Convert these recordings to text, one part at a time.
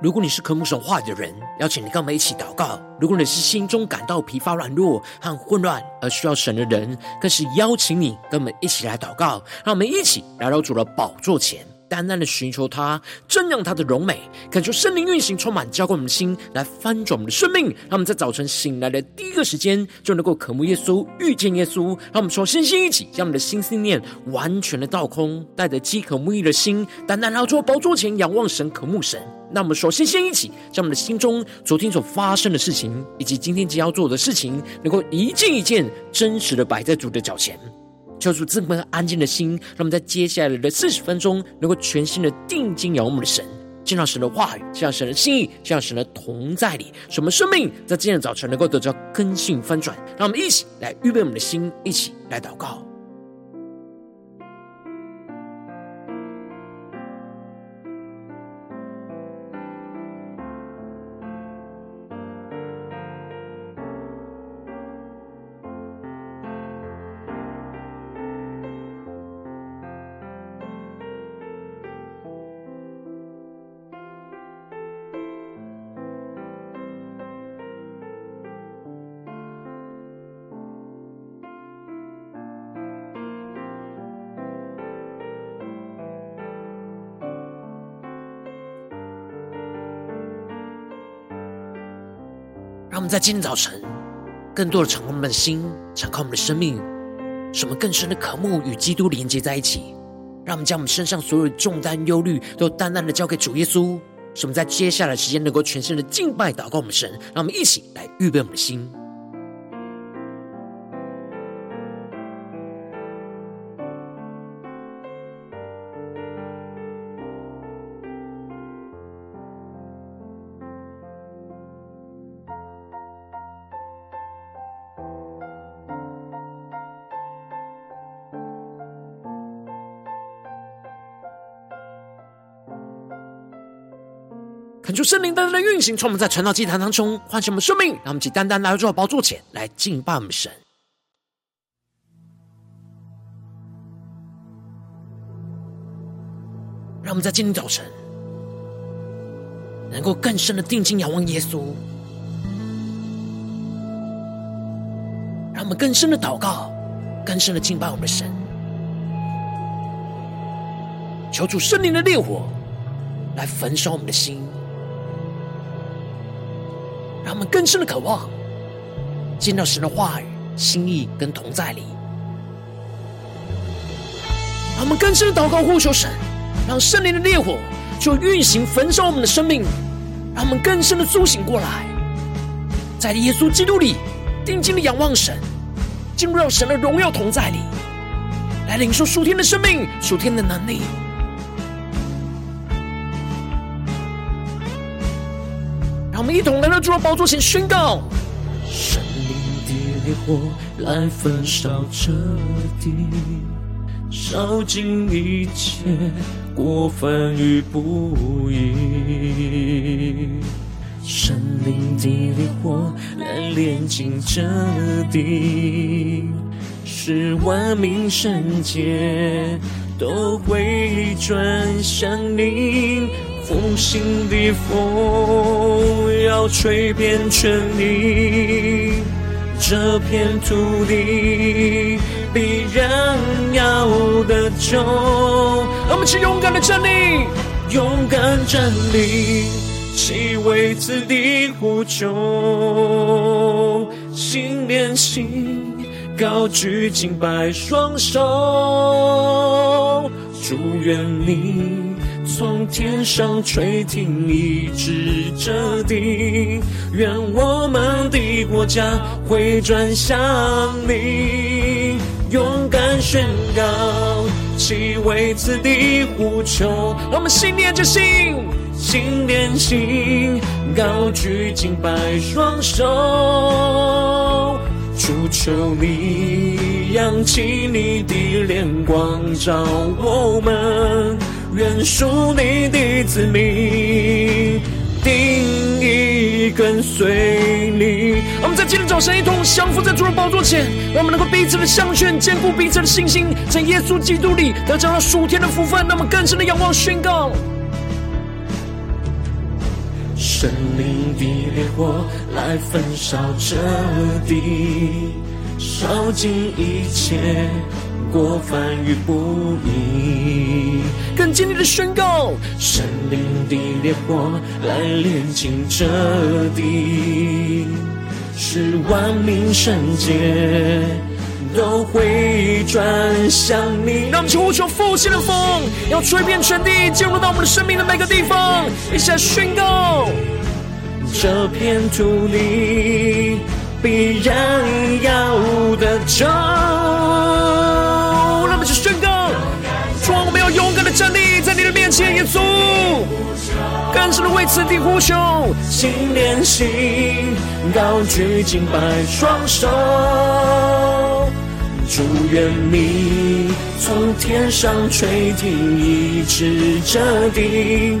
如果你是渴慕神话语的人，邀请你跟我们一起祷告；如果你是心中感到疲乏软弱和混乱而需要神的人，更是邀请你跟我们一起来祷告。让我们一起来到主的宝座前，单单的寻求他，瞻仰他的荣美，感受圣灵运行充满，浇灌我们的心，来翻转我们的生命。让我们在早晨醒来的第一个时间，就能够渴慕耶稣，遇见耶稣。让我们说，身心一起，将我们的心思念完全的倒空，带着饥渴沐浴的心，单单来到宝座前，仰望神，渴慕神。那我们首先先一起，将我们的心中昨天所发生的事情，以及今天即将要做的事情，能够一件一件真实的摆在主的脚前，求主赐我们安静的心，让我们在接下来的四十分钟，能够全心的定睛仰望我们的神，见到神的话语，见到神的心意，见到神的同在里，使我们生命在今天的早晨能够得到更新翻转。让我们一起来预备我们的心，一起来祷告。让我们在今天早晨，更多的敞开我们的心，敞开我们的生命，使我们更深的渴慕与基督连接在一起。让我们将我们身上所有的重担、忧虑，都淡淡的交给主耶稣。使我们在接下来的时间，能够全心的敬拜、祷告我们神。让我们一起来预备我们的心。主圣灵单单的运行，从我们在传道祭坛当中唤醒我们生命，让我们起单单来到主宝座前来敬拜我们神。让我们在今天早晨能够更深的定睛仰望耶稣，让我们更深的祷告，更深的敬拜我们的神。求主圣灵的烈火来焚烧我们的心。我们更深的渴望见到神的话语、心意跟同在里。让我们更深的祷告呼求神，让圣灵的烈火就运行焚烧我们的生命，让我们更深的苏醒过来，在耶稣基督里定睛的仰望神，进入到神的荣耀同在里，来领受属天的生命、属天的能力。们一同来到主的宝座前宣告：圣灵的烈火来焚烧这地，烧尽一切过犯与不义。神灵的烈火来炼净这地，使万民圣洁都回转向你。复兴的风要吹遍全地，这片土地必然要得救。我们去勇敢的站立，勇敢站立，起为此地呼救，心连心，高举敬拜双手，祝愿你。从天上垂听，一直这地，愿我们的国家回转向你，勇敢宣告，起为此地呼求。让我们心连着心，心连心，高举敬拜双手，主求你扬起你的脸光照我们。愿属你的子民定意跟随你。我们在今天早晨一同降服在主的宝座前，让我们能够彼此的相劝，坚固彼此的信心，在耶稣基督里得着了属天的福分。那么更深的仰望宣告：神灵的烈火来焚烧这地，烧尽一切过犯与不义。更坚定的宣告，圣灵的烈火来炼净这地，使万民圣洁都回转向你。让我们去呼求复兴的风，要吹遍全地，进入到我们的生命的每个地方，一起来宣告。这片土地必然要得救。在你的面前，耶稣，更深的为此地呼求，心连心，高举敬拜双手。祝愿你从天上垂听，一直这地。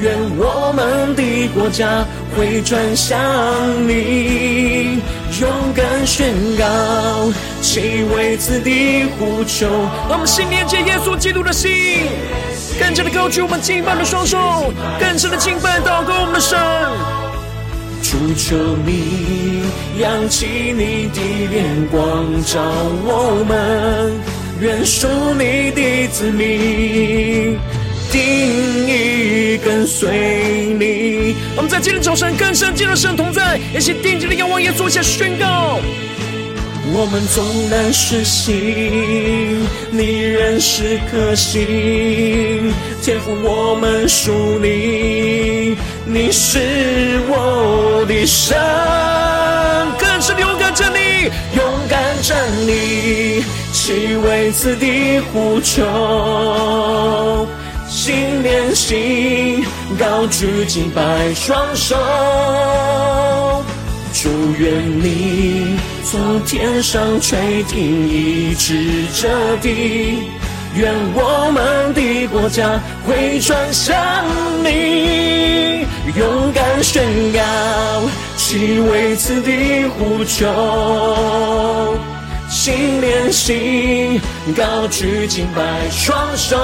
愿我们的国家会转向你，勇敢宣告，齐为此地呼求。让我们心连接耶稣基督的心，更加的高举我们敬拜的双手，更深的敬拜祷告我们的神。主求你扬起你的脸光照我们，愿属你的子民。定意跟随你，我们在今天早晨更深进入神同在，一起定睛的仰望耶稣，一起宣告。我们纵然失信，你仍是可信。天父，我们属你，你是我的神。更是勇敢站立，勇敢站立，齐为此地呼求。心连心，高举敬拜双手。祝愿你从天上垂听，一直这地。愿我们的国家回转向你，勇敢宣告，齐为此地呼求。心连心，高举敬拜双手，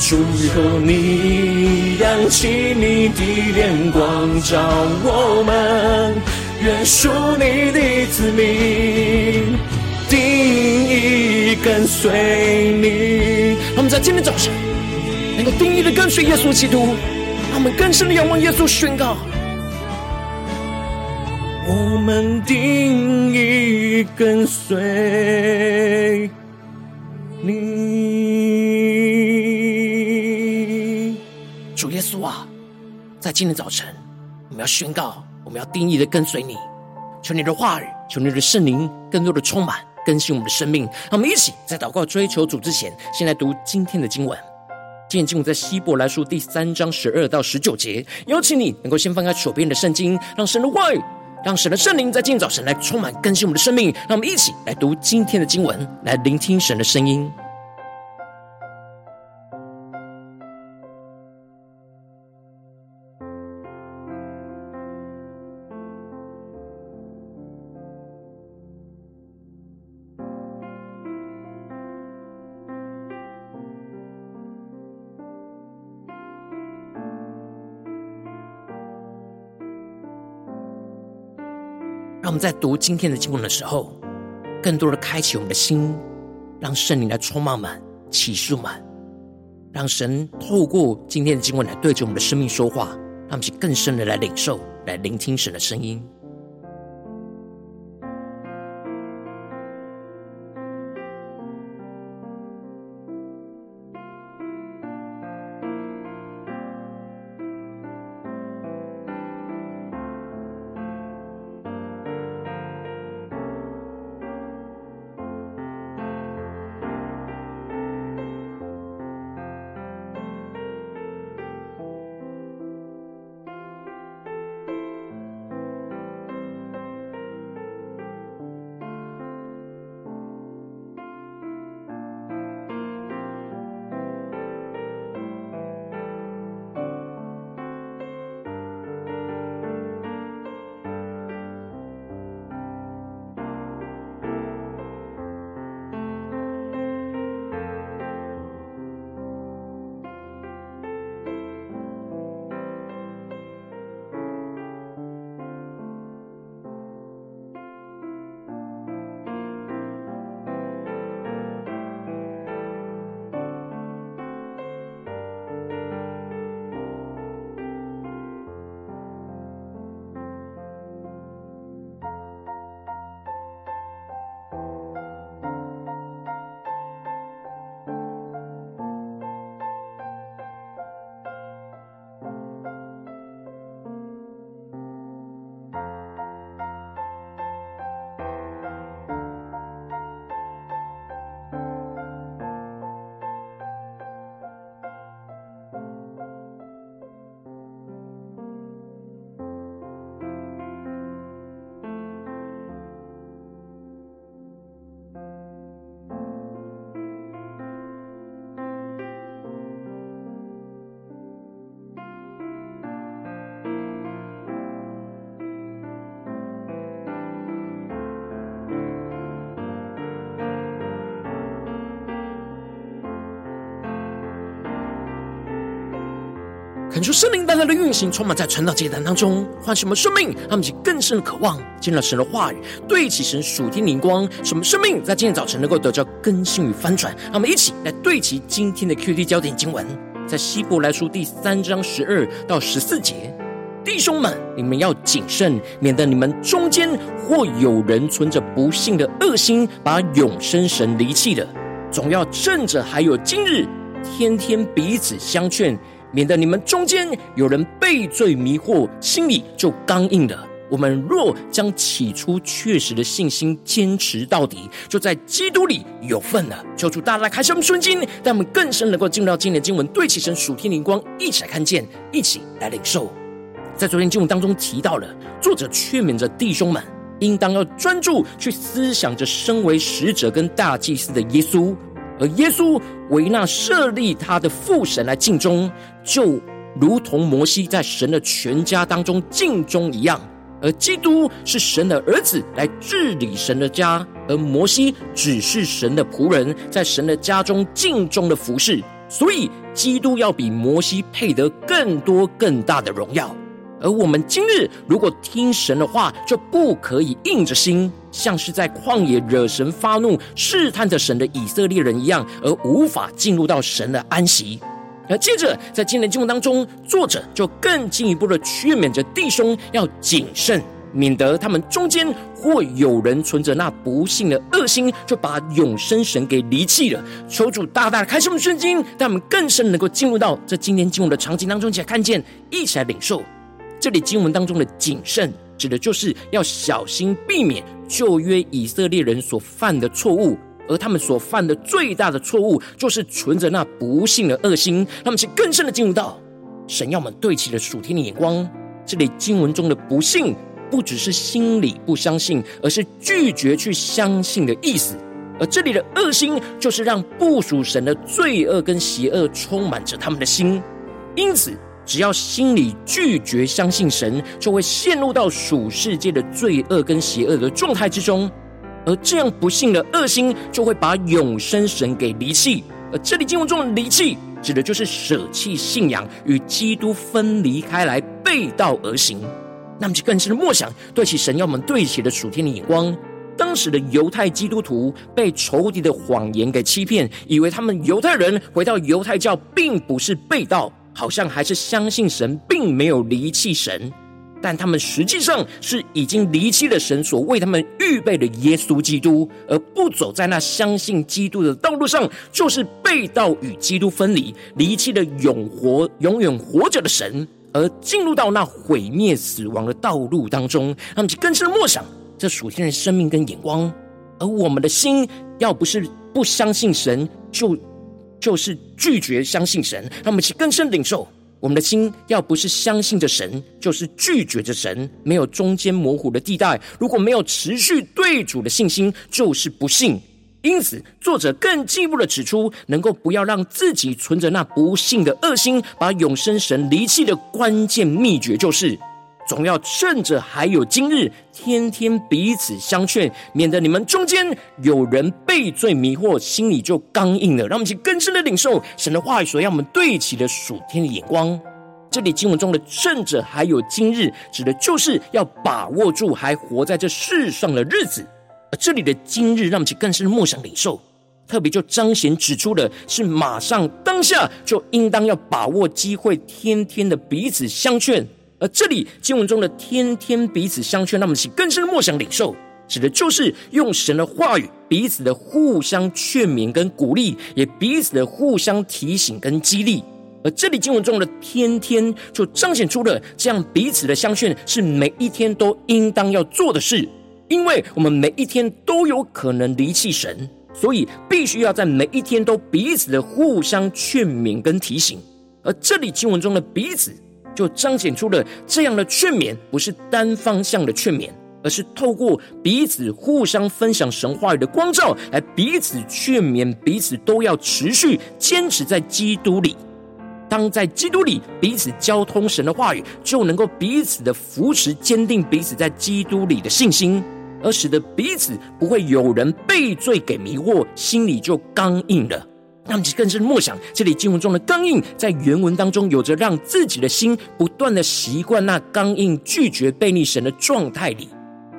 主求你扬起你的脸光照我们，愿属你的子民定义跟随你。我们在今天早晨能够定义的跟随耶稣基督，让我们更深的仰望耶稣，宣告。我们定义跟随你，主耶稣啊，在今天早晨，我们要宣告，我们要定义的跟随你，求你的话语，求你的圣灵，更多的充满更新我们的生命。让我们一起在祷告追求主之前，先来读今天的经文。今天经文在希伯来书第三章十二到十九节，邀请你能够先翻开手边的圣经，让神的话语。让神的圣灵在今天早晨来充满更新我们的生命，让我们一起来读今天的经文，来聆听神的声音。我们在读今天的经文的时候，更多的开启我们的心，让圣灵来充满满、启示满，让神透过今天的经文来对着我们的生命说话，让我们更深的来领受、来聆听神的声音。恳求圣灵带来的运行，充满在传道阶段当中，唤什么生命，让我们更深渴望，见到神的话语，对齐神属天灵光，什么生命在今天早晨能够得到更新与翻转。让我们一起来对齐今天的 QT 焦点经文，在希伯来书第三章十二到十四节，弟兄们，你们要谨慎，免得你们中间或有人存着不信的恶心，把永生神离弃了。总要趁着还有今日，天天彼此相劝。免得你们中间有人被罪迷惑，心里就刚硬了。我们若将起初确实的信心坚持到底，就在基督里有份了。求主大大开示我们顺经，让我们更深能够进入到今天的经文，对齐神属天灵光，一起来看见，一起来领受。在昨天经文当中提到了，作者劝勉着弟兄们，应当要专注去思想着身为使者跟大祭司的耶稣。而耶稣为那设立他的父神来尽忠，就如同摩西在神的全家当中尽忠一样。而基督是神的儿子来治理神的家，而摩西只是神的仆人，在神的家中尽忠的服侍。所以，基督要比摩西配得更多更大的荣耀。而我们今日如果听神的话，就不可以硬着心，像是在旷野惹神发怒、试探着神的以色列人一样，而无法进入到神的安息。而接着在今天的经文当中，作者就更进一步的劝勉着弟兄要谨慎，免得他们中间或有人存着那不幸的恶心，就把永生神给离弃了。求主大大的开示我们圣经，让我们更深能够进入到这今天经文的场景当中，一起来看见，一起来领受。这里经文当中的谨慎，指的就是要小心避免旧约以色列人所犯的错误，而他们所犯的最大的错误，就是存着那不信的恶心。他们是更深的进入到神要我们对齐了属天的眼光。这里经文中的不信，不只是心里不相信，而是拒绝去相信的意思。而这里的恶心，就是让不属神的罪恶跟邪恶充满着他们的心，因此。只要心里拒绝相信神，就会陷入到属世界的罪恶跟邪恶的状态之中，而这样不幸的恶心就会把永生神给离弃。而这里经文中的离弃，指的就是舍弃信仰，与基督分离开来，背道而行。那么就更深的默想，对齐神要我们对齐的属天的眼光。当时的犹太基督徒被仇敌的谎言给欺骗，以为他们犹太人回到犹太教，并不是背道。好像还是相信神，并没有离弃神，但他们实际上是已经离弃了神所为他们预备的耶稣基督，而不走在那相信基督的道路上，就是背道与基督分离，离弃了永活、永远活着的神，而进入到那毁灭、死亡的道路当中。他们就更深的默想这属天的生命跟眼光，而我们的心要不是不相信神，就。就是拒绝相信神，让我们去更深领受我们的心。要不是相信着神，就是拒绝着神，没有中间模糊的地带。如果没有持续对主的信心，就是不信。因此，作者更进一步的指出，能够不要让自己存着那不信的恶心，把永生神离弃的关键秘诀，就是。总要趁着还有今日，天天彼此相劝，免得你们中间有人被罪迷惑，心里就刚硬了。让我们去更深的领受神的话语，所要我们对齐的属天的眼光。这里经文中的“趁着还有今日”，指的就是要把握住还活在这世上的日子。而这里的“今日”，让我们去更深的默想领受，特别就彰显指出的是，马上当下就应当要把握机会，天天的彼此相劝。而这里经文中的“天天彼此相劝”，那么是更深的默想领受，指的就是用神的话语彼此的互相劝勉跟鼓励，也彼此的互相提醒跟激励。而这里经文中的“天天”就彰显出了这样彼此的相劝是每一天都应当要做的事，因为我们每一天都有可能离弃神，所以必须要在每一天都彼此的互相劝勉跟提醒。而这里经文中的“彼此”。就彰显出了这样的劝勉，不是单方向的劝勉，而是透过彼此互相分享神话语的光照，来彼此劝勉，彼此都要持续坚持在基督里。当在基督里彼此交通神的话语，就能够彼此的扶持，坚定彼此在基督里的信心，而使得彼此不会有人被罪给迷惑，心里就刚硬了。让其更深默想，这里经文中的刚硬，在原文当中有着让自己的心不断的习惯那刚硬、拒绝背逆神的状态里。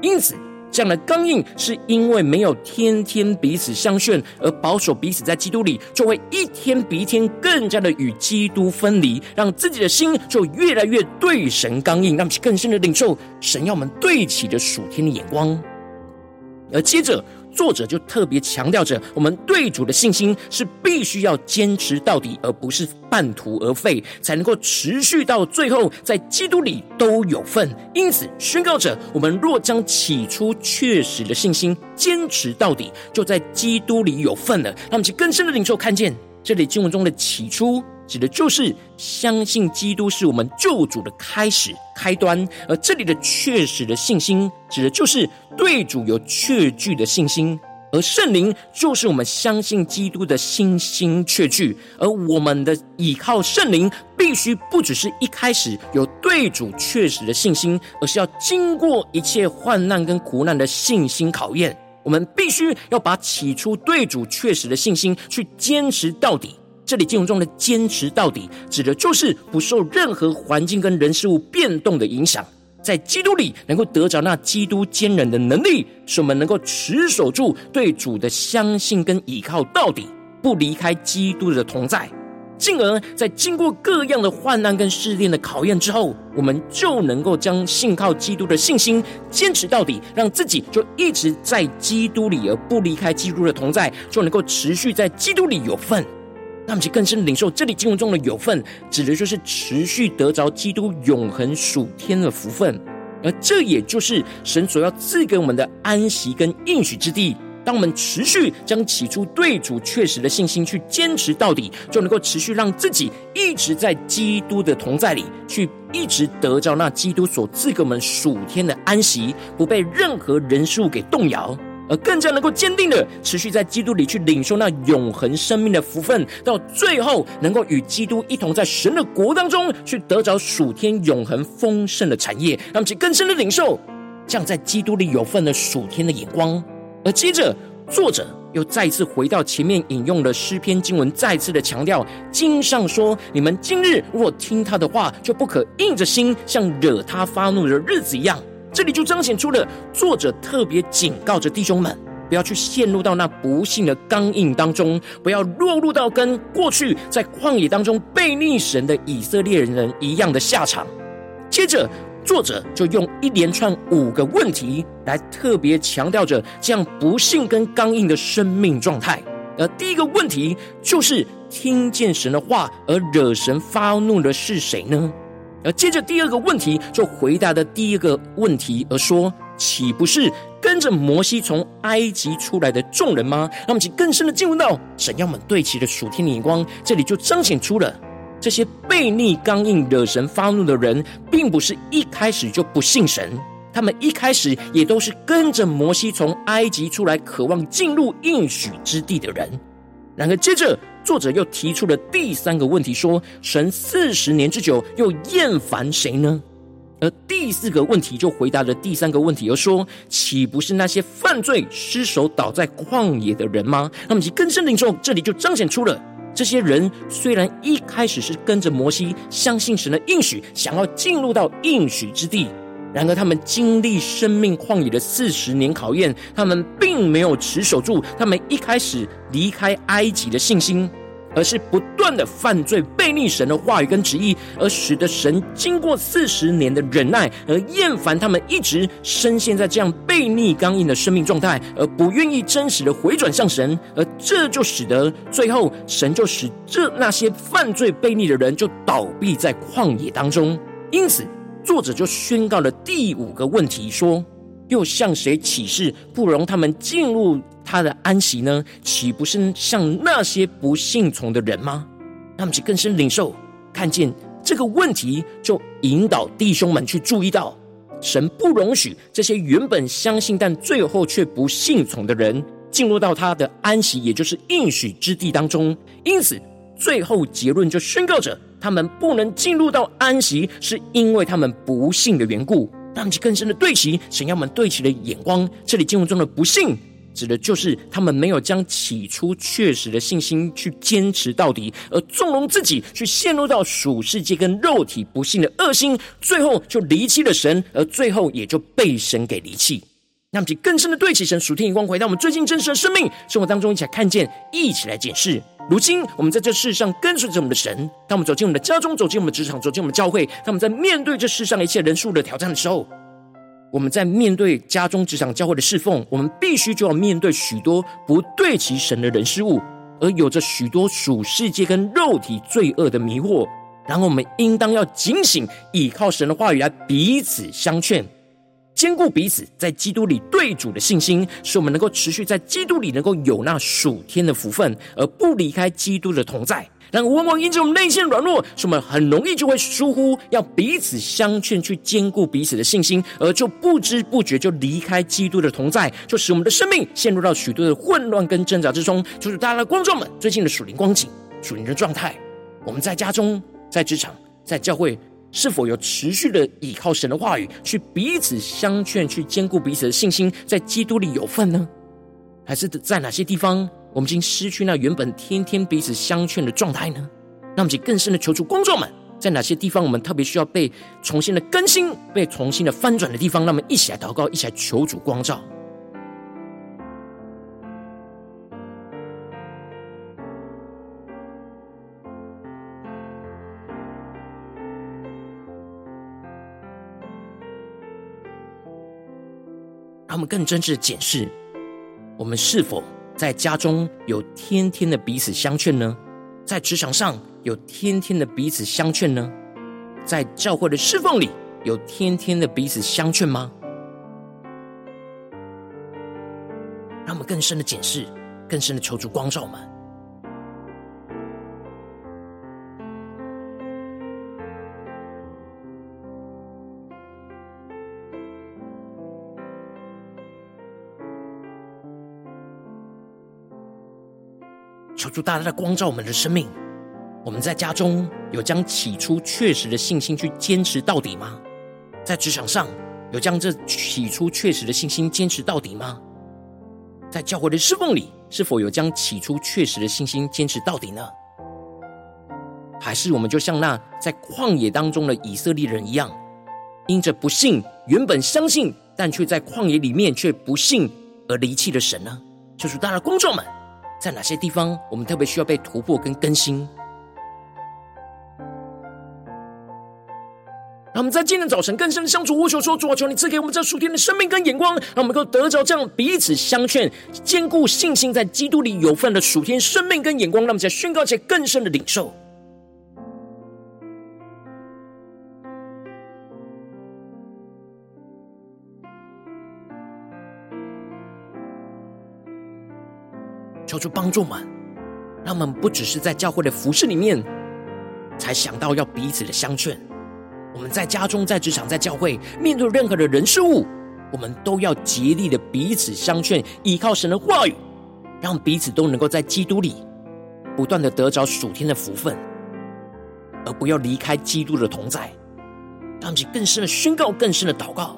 因此，这样的刚硬是因为没有天天彼此相劝，而保守彼此在基督里，就会一天比一天更加的与基督分离，让自己的心就越来越对神刚硬，让其更深的领受神要我们对齐的属天的眼光。而接着，作者就特别强调着，我们对主的信心是必须要坚持到底，而不是半途而废，才能够持续到最后，在基督里都有份。因此，宣告着：我们若将起初确实的信心坚持到底，就在基督里有份了。让我们去更深的领受，看见这里经文中的起初。指的就是相信基督是我们救主的开始开端，而这里的确实的信心，指的就是对主有确据的信心，而圣灵就是我们相信基督的信心确据，而我们的倚靠圣灵，必须不只是一开始有对主确实的信心，而是要经过一切患难跟苦难的信心考验，我们必须要把起初对主确实的信心去坚持到底。这里经文中的坚持到底，指的就是不受任何环境跟人事物变动的影响，在基督里能够得着那基督坚忍的能力，使我们能够持守住对主的相信跟依靠到底，不离开基督的同在，进而在经过各样的患难跟试炼的考验之后，我们就能够将信靠基督的信心坚持到底，让自己就一直在基督里而不离开基督的同在，就能够持续在基督里有份。那么，其更深领受这里经文中的有份，指的就是持续得着基督永恒属天的福分，而这也就是神所要赐给我们的安息跟应许之地。当我们持续将起初对主确实的信心去坚持到底，就能够持续让自己一直在基督的同在里，去一直得着那基督所赐给我们属天的安息，不被任何人事物给动摇。而更加能够坚定的持续在基督里去领受那永恒生命的福分，到最后能够与基督一同在神的国当中去得着属天永恒丰盛的产业，让其更深的领受这样在基督里有份的属天的眼光。而接着作者又再次回到前面引用的诗篇经文，再次的强调经上说：“你们今日若听他的话，就不可硬着心，像惹他发怒的日子一样。”这里就彰显出了作者特别警告着弟兄们，不要去陷入到那不幸的刚硬当中，不要落入到跟过去在旷野当中背逆神的以色列人一样的下场。接着，作者就用一连串五个问题来特别强调着这样不幸跟刚硬的生命状态。而第一个问题就是：听见神的话而惹神发怒的是谁呢？而接着第二个问题就回答的第一个问题，而说：岂不是跟着摩西从埃及出来的众人吗？让我们请更深的进入到神要们对齐的属天的眼光，这里就彰显出了这些悖逆、刚硬、惹神发怒的人，并不是一开始就不信神，他们一开始也都是跟着摩西从埃及出来，渴望进入应许之地的人。然而，接着。作者又提出了第三个问题，说：“神四十年之久，又厌烦谁呢？”而第四个问题就回答了第三个问题，而说：“岂不是那些犯罪失手倒在旷野的人吗？”那么，其更深领受，这里就彰显出了这些人虽然一开始是跟着摩西，相信神的应许，想要进入到应许之地。然而，他们经历生命旷野的四十年考验，他们并没有持守住他们一开始离开埃及的信心，而是不断的犯罪、背逆神的话语跟旨意，而使得神经过四十年的忍耐而厌烦他们，一直深陷在这样背逆、刚硬的生命状态，而不愿意真实的回转向神，而这就使得最后神就使这那些犯罪背逆的人就倒闭在旷野当中，因此。作者就宣告了第五个问题，说：“又向谁起誓不容他们进入他的安息呢？岂不是像那些不信从的人吗？”那么，就更深领受，看见这个问题，就引导弟兄们去注意到，神不容许这些原本相信但最后却不信从的人进入到他的安息，也就是应许之地当中。因此，最后结论就宣告着。他们不能进入到安息，是因为他们不信的缘故。让其更深的对齐神要我们对齐的眼光。这里经文中的不信，指的就是他们没有将起初确实的信心去坚持到底，而纵容自己去陷入到属世界跟肉体不信的恶心，最后就离弃了神，而最后也就被神给离弃。让我们更深的对齐神属天眼光，回到我们最近真实的生命生活当中，一起来看见，一起来检视。如今我们在这世上跟随着我们的神，当我们走进我们的家中，走进我们的职场，走进我们的教会，当我们在面对这世上一切人数的挑战的时候，我们在面对家中、职场、教会的侍奉，我们必须就要面对许多不对其神的人事物，而有着许多属世界跟肉体罪恶的迷惑。然后我们应当要警醒，倚靠神的话语来彼此相劝。坚固彼此在基督里对主的信心，使我们能够持续在基督里能够有那属天的福分，而不离开基督的同在。然而，往往因着我们内心软弱，使我们很容易就会疏忽要彼此相劝，去兼顾彼此的信心，而就不知不觉就离开基督的同在，就使我们的生命陷入到许多的混乱跟挣扎之中。就是大家的观众们最近的属灵光景、属灵的状态，我们在家中、在职场、在教会。是否有持续的倚靠神的话语，去彼此相劝，去坚固彼此的信心，在基督里有份呢？还是在哪些地方，我们已经失去那原本天天彼此相劝的状态呢？那我们就更深的求助光照们，在哪些地方我们特别需要被重新的更新、被重新的翻转的地方？那么一起来祷告，一起来求主光照。更真挚的检视，我们是否在家中有天天的彼此相劝呢？在职场上有天天的彼此相劝呢？在教会的侍奉里有天天的彼此相劝吗？让我们更深的检视，更深的求助光照们。主大大的光照我们的生命，我们在家中有将起初确实的信心去坚持到底吗？在职场上有将这起初确实的信心坚持到底吗？在教会的侍奉里，是否有将起初确实的信心坚持到底呢？还是我们就像那在旷野当中的以色列人一样，因着不信，原本相信，但却在旷野里面却不信而离弃了神呢？求主大家的光照们。在哪些地方，我们特别需要被突破跟更新？让我们在今天早晨更深的相处，我求说：主啊，求你赐给我们这属天的生命跟眼光，让我们能够得着这样彼此相劝、坚固信心，在基督里有份的属天生命跟眼光，让我们在宣告且更深的领受。求主帮助我们，让我们不只是在教会的服事里面才想到要彼此的相劝。我们在家中、在职场、在教会，面对任何的人事物，我们都要竭力的彼此相劝，依靠神的话语，让彼此都能够在基督里不断的得着属天的福分，而不要离开基督的同在。让我们更深的宣告，更深的祷告。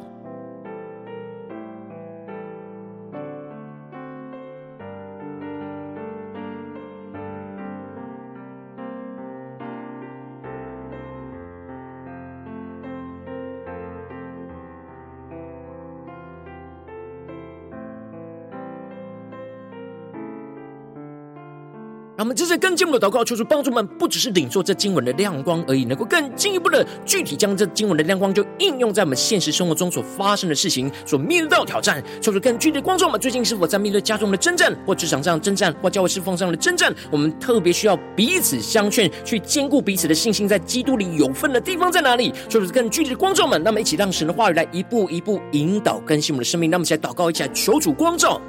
让我们接着更进一步的祷告，求主帮助们，不只是领受这经文的亮光而已，能够更进一步的具体将这经文的亮光就应用在我们现实生活中所发生的事情，所面对到挑战。求主更具体的光照我们，最近是否在面对家中的征战，或职场上的征战，或教会侍奉上的征战？我们特别需要彼此相劝，去坚固彼此的信心，在基督里有份的地方在哪里？求主更具体的光照们，那么一起让神的话语来一步一步引导更新我们的生命。那么一起来祷告，一起来求主光照。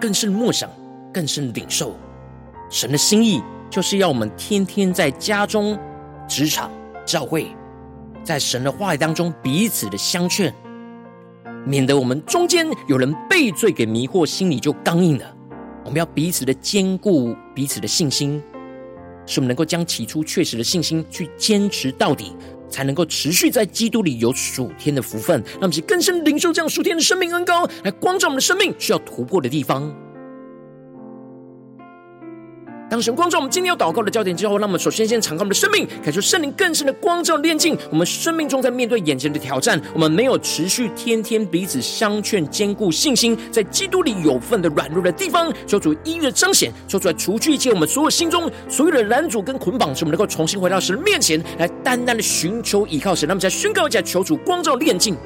更深的默想，更深的领受神的心意，就是要我们天天在家中、职场、教会，在神的话语当中彼此的相劝，免得我们中间有人被罪给迷惑，心里就刚硬了。我们要彼此的坚固彼此的信心，使我们能够将起初确实的信心去坚持到底，才能够持续在基督里有属天的福分。让我们更深领受这样属天的生命恩膏，来光照我们的生命需要突破的地方。当神光照我们今天要祷告的焦点之后，让我们首先先敞开我们的生命，感受圣灵更深的光照炼净我们生命中，在面对眼前的挑战，我们没有持续天天彼此相劝，坚固信心，在基督里有份的软弱的地方，求主一一彰显，求主来除去一切我们所有心中所有的拦阻跟捆绑，使我们能够重新回到神面前来，单单的寻求依靠神。让我们再宣告一下，求主光照炼净。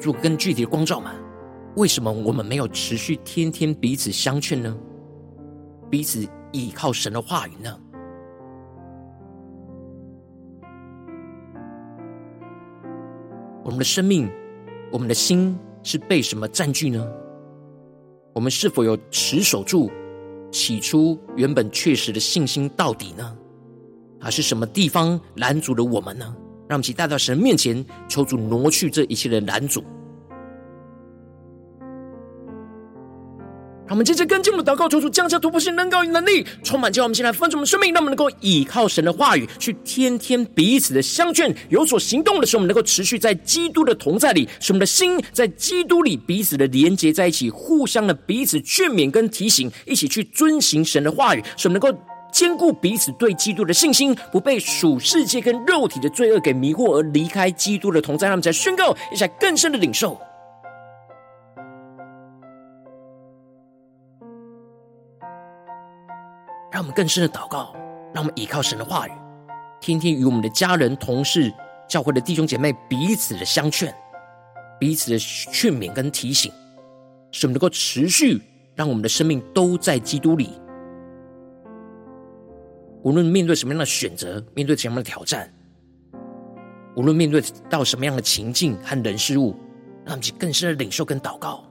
求主更具体的光照嘛？为什么我们没有持续天天彼此相劝呢？彼此依靠神的话语呢？我们的生命，我们的心是被什么占据呢？我们是否有持守住起初原本确实的信心到底呢？还是什么地方拦阻了我们呢？让我们一起带到神面前，求主挪去这一切的拦阻。让我们接着跟进我们的祷告，求主降下突破性能高与能力，充满叫我们现在分盛我们生命，让我们能够倚靠神的话语，去天天彼此的相劝，有所行动的时候，我们能够持续在基督的同在里，使我们的心在基督里彼此的连结在一起，互相的彼此劝勉跟提醒，一起去遵行神的话语，使我们能够。坚固彼此对基督的信心，不被属世界跟肉体的罪恶给迷惑，而离开基督的同在。他们再宣告一下更深的领受，让我们更深的祷告，让我们依靠神的话语，天天与我们的家人、同事、教会的弟兄姐妹彼此的相劝，彼此的劝勉跟提醒，使我们能够持续让我们的生命都在基督里。无论面对什么样的选择，面对什么样的挑战，无论面对到什么样的情境和人事物，让我们去更深的领受跟祷告。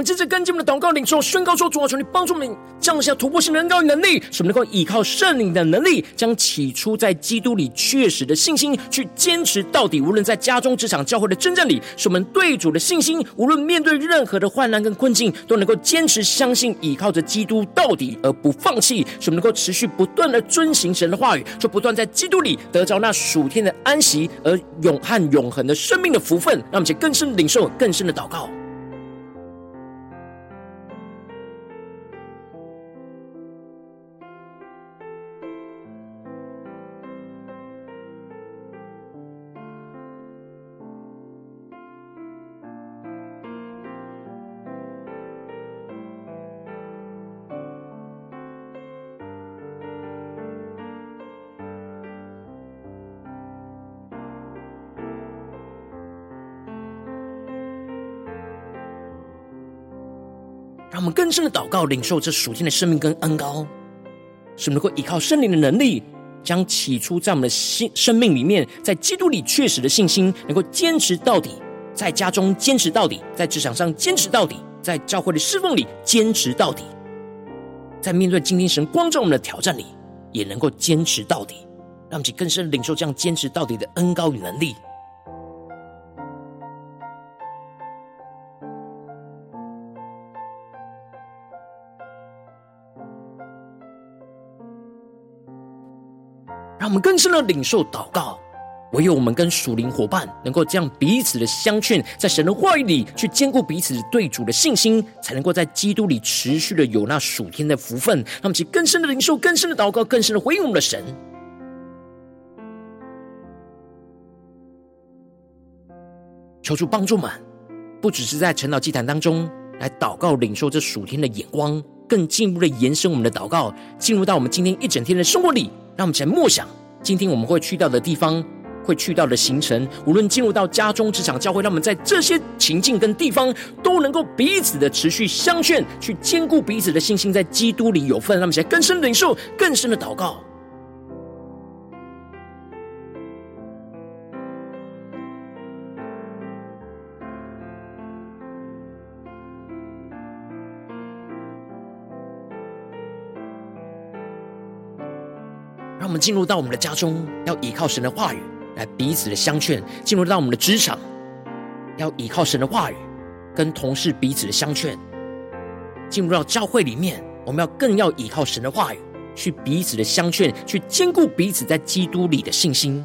们接着跟进我们的祷告领受宣告说：主啊，求你帮助我们降下突破性的恩膏与能力，使我们能够依靠圣灵的能力，将起初在基督里确实的信心去坚持到底。无论在家中、职场、教会的征战里，使我们对主的信心，无论面对任何的患难跟困境，都能够坚持相信，依靠着基督到底而不放弃。使我们能够持续不断的遵行神的话语，就不断在基督里得着那属天的安息，而永和永恒的生命的福分。让我们且更深领受，更深的祷告。我们更深的祷告，领受这属天的生命跟恩膏，使我们能够依靠圣灵的能力，将起初在我们的心生命里面，在基督里确实的信心，能够坚持到底；在家中坚持到底，在职场上坚持到底，在教会的侍奉里坚持到底，在面对今天神光照我们的挑战里，也能够坚持到底。让我们更深的领受这样坚持到底的恩膏与能力。我们更深的领受祷告，唯有我们跟属灵伙伴能够这样彼此的相劝，在神的话语里去坚固彼此对主的信心，才能够在基督里持续的有那属天的福分。让我们去更深的领受，更深的祷告，更深的回应我们的神。求主帮助们，不只是在晨祷祭坛当中来祷告领受这属天的眼光，更进一步的延伸我们的祷告，进入到我们今天一整天的生活里。让我们起来默想，今天我们会去到的地方，会去到的行程，无论进入到家中、职场、教会，让我们在这些情境跟地方都能够彼此的持续相劝，去兼顾彼此的信心，在基督里有份。让我们写更深领受，更深的祷告。进入到我们的家中，要依靠神的话语来彼此的相劝；进入到我们的职场，要依靠神的话语，跟同事彼此的相劝；进入到教会里面，我们要更要依靠神的话语，去彼此的相劝，去兼顾彼此在基督里的信心。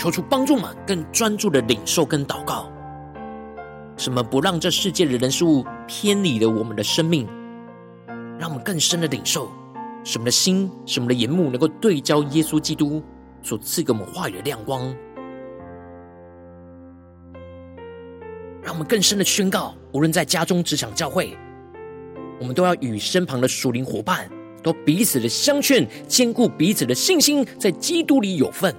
求主帮助我们更专注的领受跟祷告，什么不让这世界的人事物偏离了我们的生命，让我们更深的领受，什么的心，什么的眼目能够对焦耶稣基督所赐给我们话语的亮光，让我们更深的宣告，无论在家中、职场、教会，我们都要与身旁的属灵伙伴都彼此的相劝，坚固彼此的信心，在基督里有份。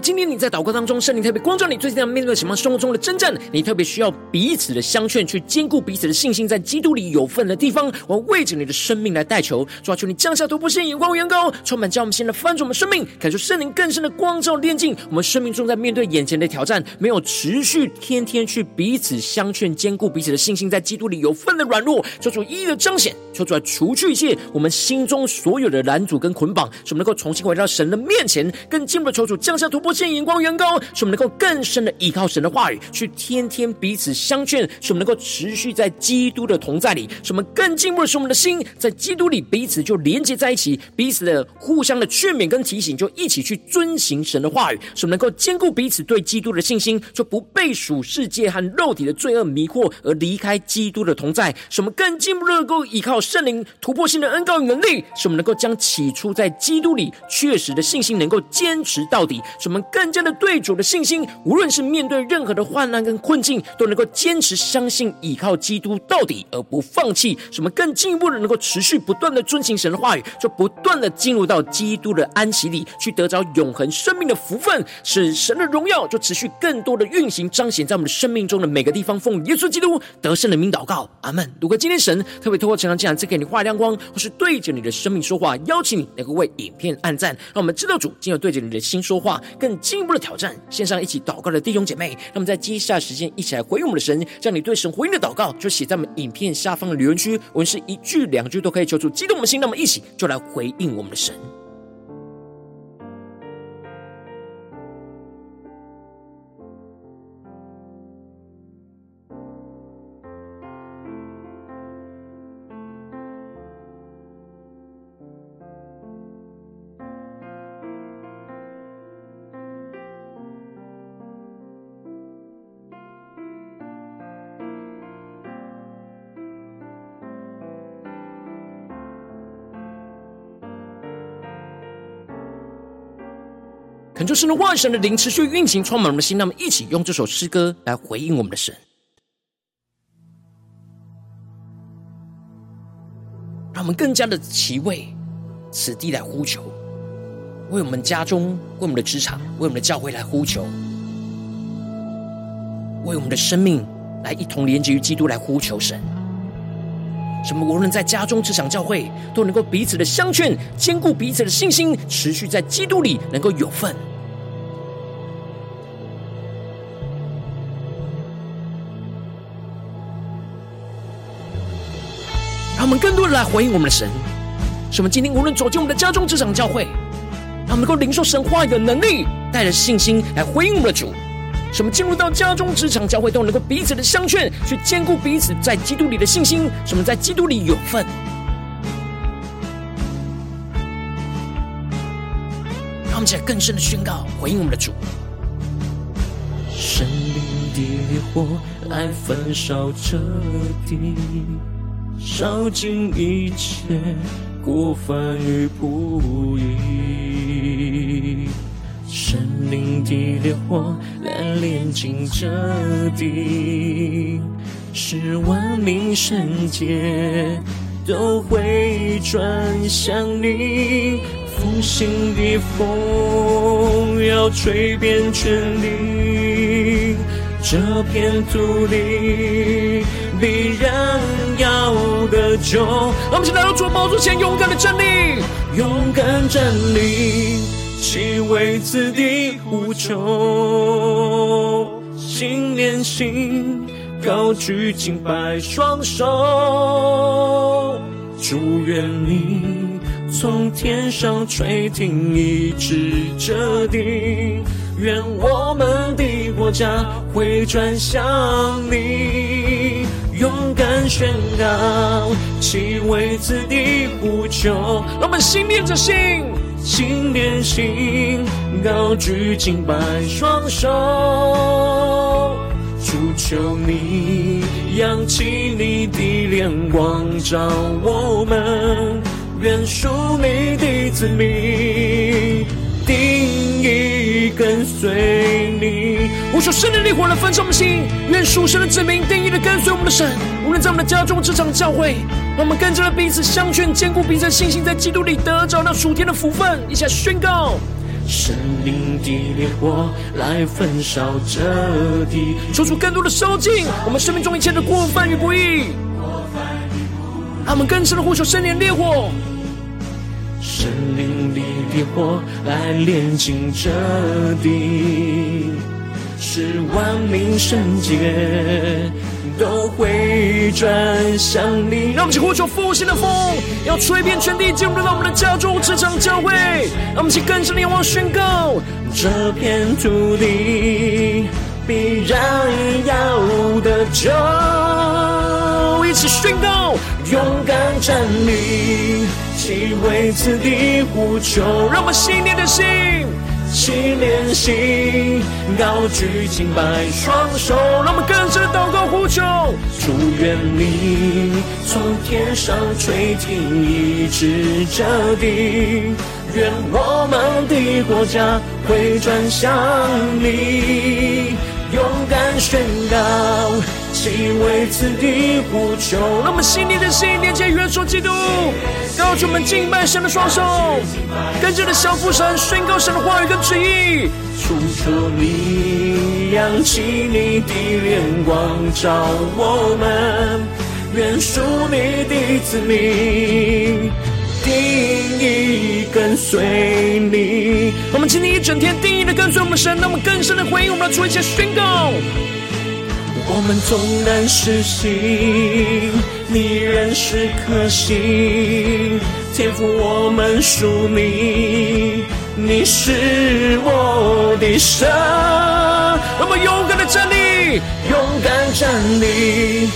今天你在祷告当中，圣灵特别光照你，最近在面对什么生活中的征战？你特别需要彼此的相劝，去坚固彼此的信心，在基督里有份的地方，我为着你的生命来代求，抓住，你降下突破性眼光，远高，充满将我们现在翻转我们生命，感受圣灵更深的光照炼净我们生命中，在面对眼前的挑战，没有持续天天去彼此相劝，坚固彼此的信心，在基督里有份的软弱，求主一一的彰显，求主来除去一切我们心中所有的拦阻跟捆绑，使我们能够重新回到神的面前，更进一步的求主降下突破。不见眼光远高，使我们能够更深的依靠神的话语，去天天彼此相劝，使我们能够持续在基督的同在里，使我们更进步的使我们的心在基督里彼此就连接在一起，彼此的互相的劝勉跟提醒，就一起去遵行神的话语，使我们能够坚固彼此对基督的信心，就不被属世界和肉体的罪恶迷惑而离开基督的同在，使我们更进步的能够依靠圣灵突破性的恩膏与能力，使我们能够将起初在基督里确实的信心能够坚持到底，使我们更加的对主的信心，无论是面对任何的患难跟困境，都能够坚持相信、依靠基督到底，而不放弃。什么更进一步的，能够持续不断的遵行神的话语，就不断的进入到基督的安息里，去得着永恒生命的福分，使神的荣耀就持续更多的运行彰显在我们的生命中的每个地方。奉耶稣基督得胜的名祷告，阿门。如果今天神特别透过成长这样赐给你画亮光，或是对着你的生命说话，邀请你能够为影片按赞，让我们知道主今日对着你的心说话，更进一步的挑战，线上一起祷告的弟兄姐妹，那么在接下来时间一起来回应我们的神，将你对神回应的祷告就写在我们影片下方的留言区，我们是一句两句都可以求助激动我们的心，那么一起就来回应我们的神。就是那万、神的灵持续运行，充满我们的心。那我们一起用这首诗歌来回应我们的神，让我们更加的齐为此地来呼求，为我们家中、为我们的职场、为我们的教会来呼求，为我们的生命来一同连接于基督来呼求神。什么？无论在家中、职场、教会，都能够彼此的相劝，坚固彼此的信心，持续在基督里能够有份。来回应我们的神。什么？今天无论走进我们的家中、职场、教会，让我们能够领受神话语的能力，带着信心来回应我们的主。什么？进入到家中、职场、教会，都能够彼此的相劝，去坚固彼此在基督里的信心。什么？在基督里有份。让我们起来更深的宣告，回应我们的主。生命的烈火来焚烧彻底，烧尽一切过犯与不义。生命的烈火来炼尽这地，使万民圣洁都会转向你。复兴的风要吹遍全地，这片土地必然要得救。让我们先来到主宝座前，勇敢的站立，勇敢站立。齐为此地无求，心连心，高举敬拜双手。祝愿你从天上垂听，一直这地，愿我们的国家回转向你，勇敢宣告，齐为此地呼求。让我们心连着心。心连心，高举敬拜双手，主求你扬起你的脸光照我们，愿属你的子民定跟随你。我说圣灵烈火来焚烧我们心，愿属神的子民定义的跟随我们的神，无论在我们的家中、职场、教会。让我们跟着彼此相劝，坚固彼此的信心，在基督里得着那属天的福分。一起来宣告：生命的烈火来焚烧这地，抽出更多的烧尽我们生命中一切的过犯与不义。让我们更深的呼求圣灵烈火，生命烈火来炼净这地，是万民圣洁。都会转向你。让我们一起呼求复兴的风，要吹遍全地，进入到我们的家中、职场、教会。让我们一起更深的仰望宣告：这片土地必然要得救。一起宣告：勇敢站立，齐为此地呼求。让我们心连着心。心连心，高举敬拜双手，让我们跟着祷告呼求。祝愿你从天上垂听，一直这地，愿我们的国家回转向你，勇敢宣告。齐为此地呼求，让我们心里的心连接元首基督，高举我们敬拜神的双手，跟着的小父神宣告神的话语跟旨意。主求你扬起你的脸光照我们，愿属你的子民定义跟随你。我们今天一整天定义的跟随我们神，那么更深的回应我们的主，一些宣告。我们纵然失信，你仍是可信。天赋，我们属你，你是我的神。我们勇敢的站立，勇敢站立，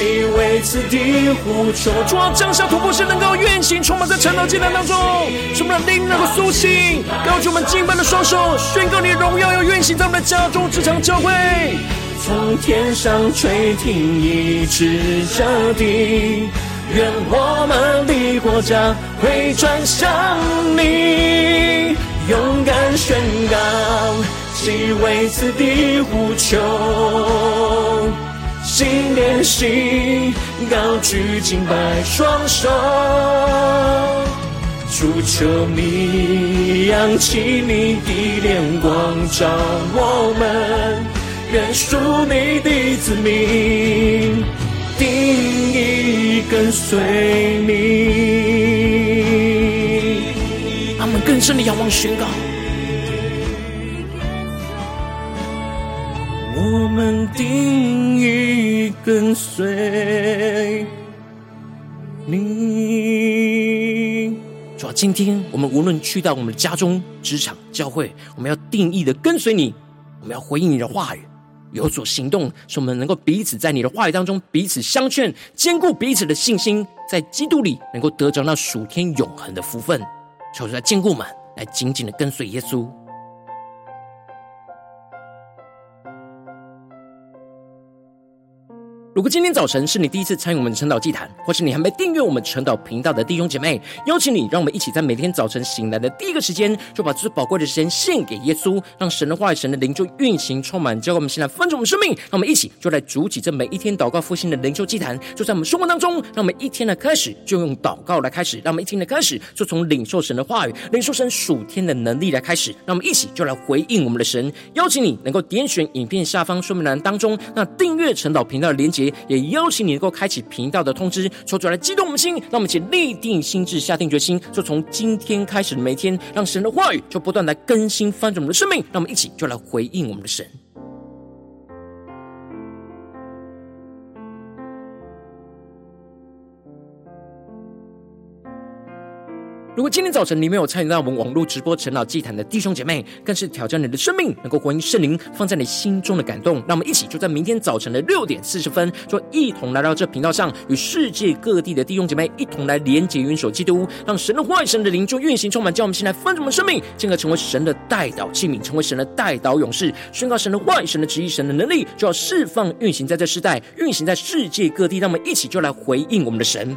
齐为此地呼求。主啊，降下突破是，能够运行，充满在晨祷祭坛当中，使我们的灵能够苏醒。高举我们敬拜的双手，宣告你荣耀要运行在我们的家中、职场、教会。从天上垂听，医治这地，愿我们的国家会转向你，勇敢宣告，既为此地呼求，心连心，高举敬拜双手，主求你扬起你的脸光照我们，愿属你的子民定意跟随你。更深的仰望宣告，我们定义跟随你。主啊，今天我们无论去到我们的家中、职场、教会，我们要定义的跟随你，我们要回应你的话语，有所行动，使我们能够彼此在你的话语当中彼此相劝，坚固彼此的信心，在基督里能够得着那属天永恒的福分。求主来坚固我们，来紧紧的跟随耶稣。如果今天早晨是你第一次参与我们晨祷祭坛，或是你还没订阅我们晨祷频道的弟兄姐妹，邀请你，让我们一起在每天早晨醒来的第一个时间，就把最宝贵的时间献给耶稣，让神的话语、神的灵就运行充满，教给我们现在分盛我们生命。让我们一起就来主起这每一天祷告复兴的灵修祭坛，就在我们生活当中。让我们一天的开始就用祷告来开始，让我们一天的开始就从领受神的话语、领受神属天的能力来开始。让我们一起就来回应我们的神。邀请你能够点选影片下方说明栏当中那订阅晨祷频道的连结。也邀请你能够开启频道的通知，说出来激动我们心，让我们一起立定心智，下定决心，就从今天开始的每一天，让神的话语就不断来更新翻转我们的生命，让我们一起就来回应我们的神。如果今天早晨你没有参与到我们网络直播晨祷祭坛的弟兄姐妹，更是挑战你的生命，能够回应圣灵放在你心中的感动。让我们一起就在明天早晨的六点四十分，就一同来到这频道上，与世界各地的弟兄姐妹一同来连接、元首基督，让神的话语、神的灵就运行充满，叫我们现在分盛我们生命，进而成为神的代祷器皿，成为神的代祷勇士，宣告神的话语、神的旨意、神的能力，就要释放、运行在这世代，运行在世界各地。让我们一起就来回应我们的神。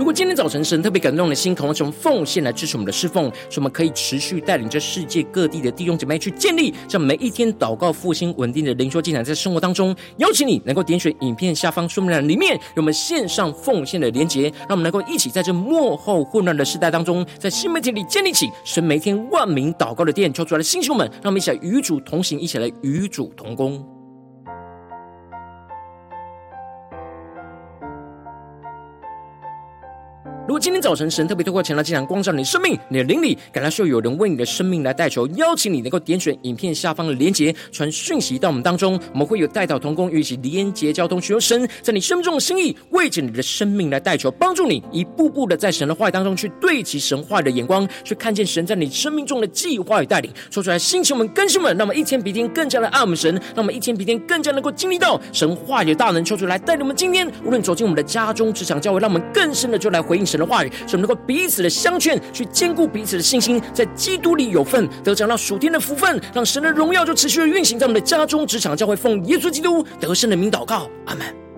如果今天早晨神特别感动的心，渴望从奉献来支持我们的侍奉，使我们可以持续带领着世界各地的弟兄姐妹去建立，这每一天祷告复兴稳定的灵修进展，在生活当中，邀请你能够点选影片下方说明栏里面有我们线上奉献的连结，让我们能够一起在这幕后混乱的时代当中，在新媒体里建立起神每天万名祷告的殿，求出来的星兄们，让我们一起来与主同行，一起来与主同工。如果今天早晨神特别透过前来这场光照你的生命，你的灵里感到需要有人为你的生命来代求，邀请你能够点选影片下方的连结，传讯息到我们当中，我们会有代祷同工与其连结交通，寻求神在你生命中的心意，为着你的生命来代求，帮助你一步步的在神的话语当中去对齐神话的眼光，去看见神在你生命中的计划与带领。说出来，兴起我们更新们，让我们一天比一天更加的爱我们神，让我们一天比一天更加能够经历到神话语大能。说出来，带领我们今天无论走进我们的家中、职场、教会，让我们更深的就来回应神的话语，使我们能够彼此的相劝，去兼顾彼此的信心，在基督里有份，得着那属天的福分，让神的荣耀就持续的运行在我们的家中、职场、教会，奉耶稣基督得胜的名祷告，阿门。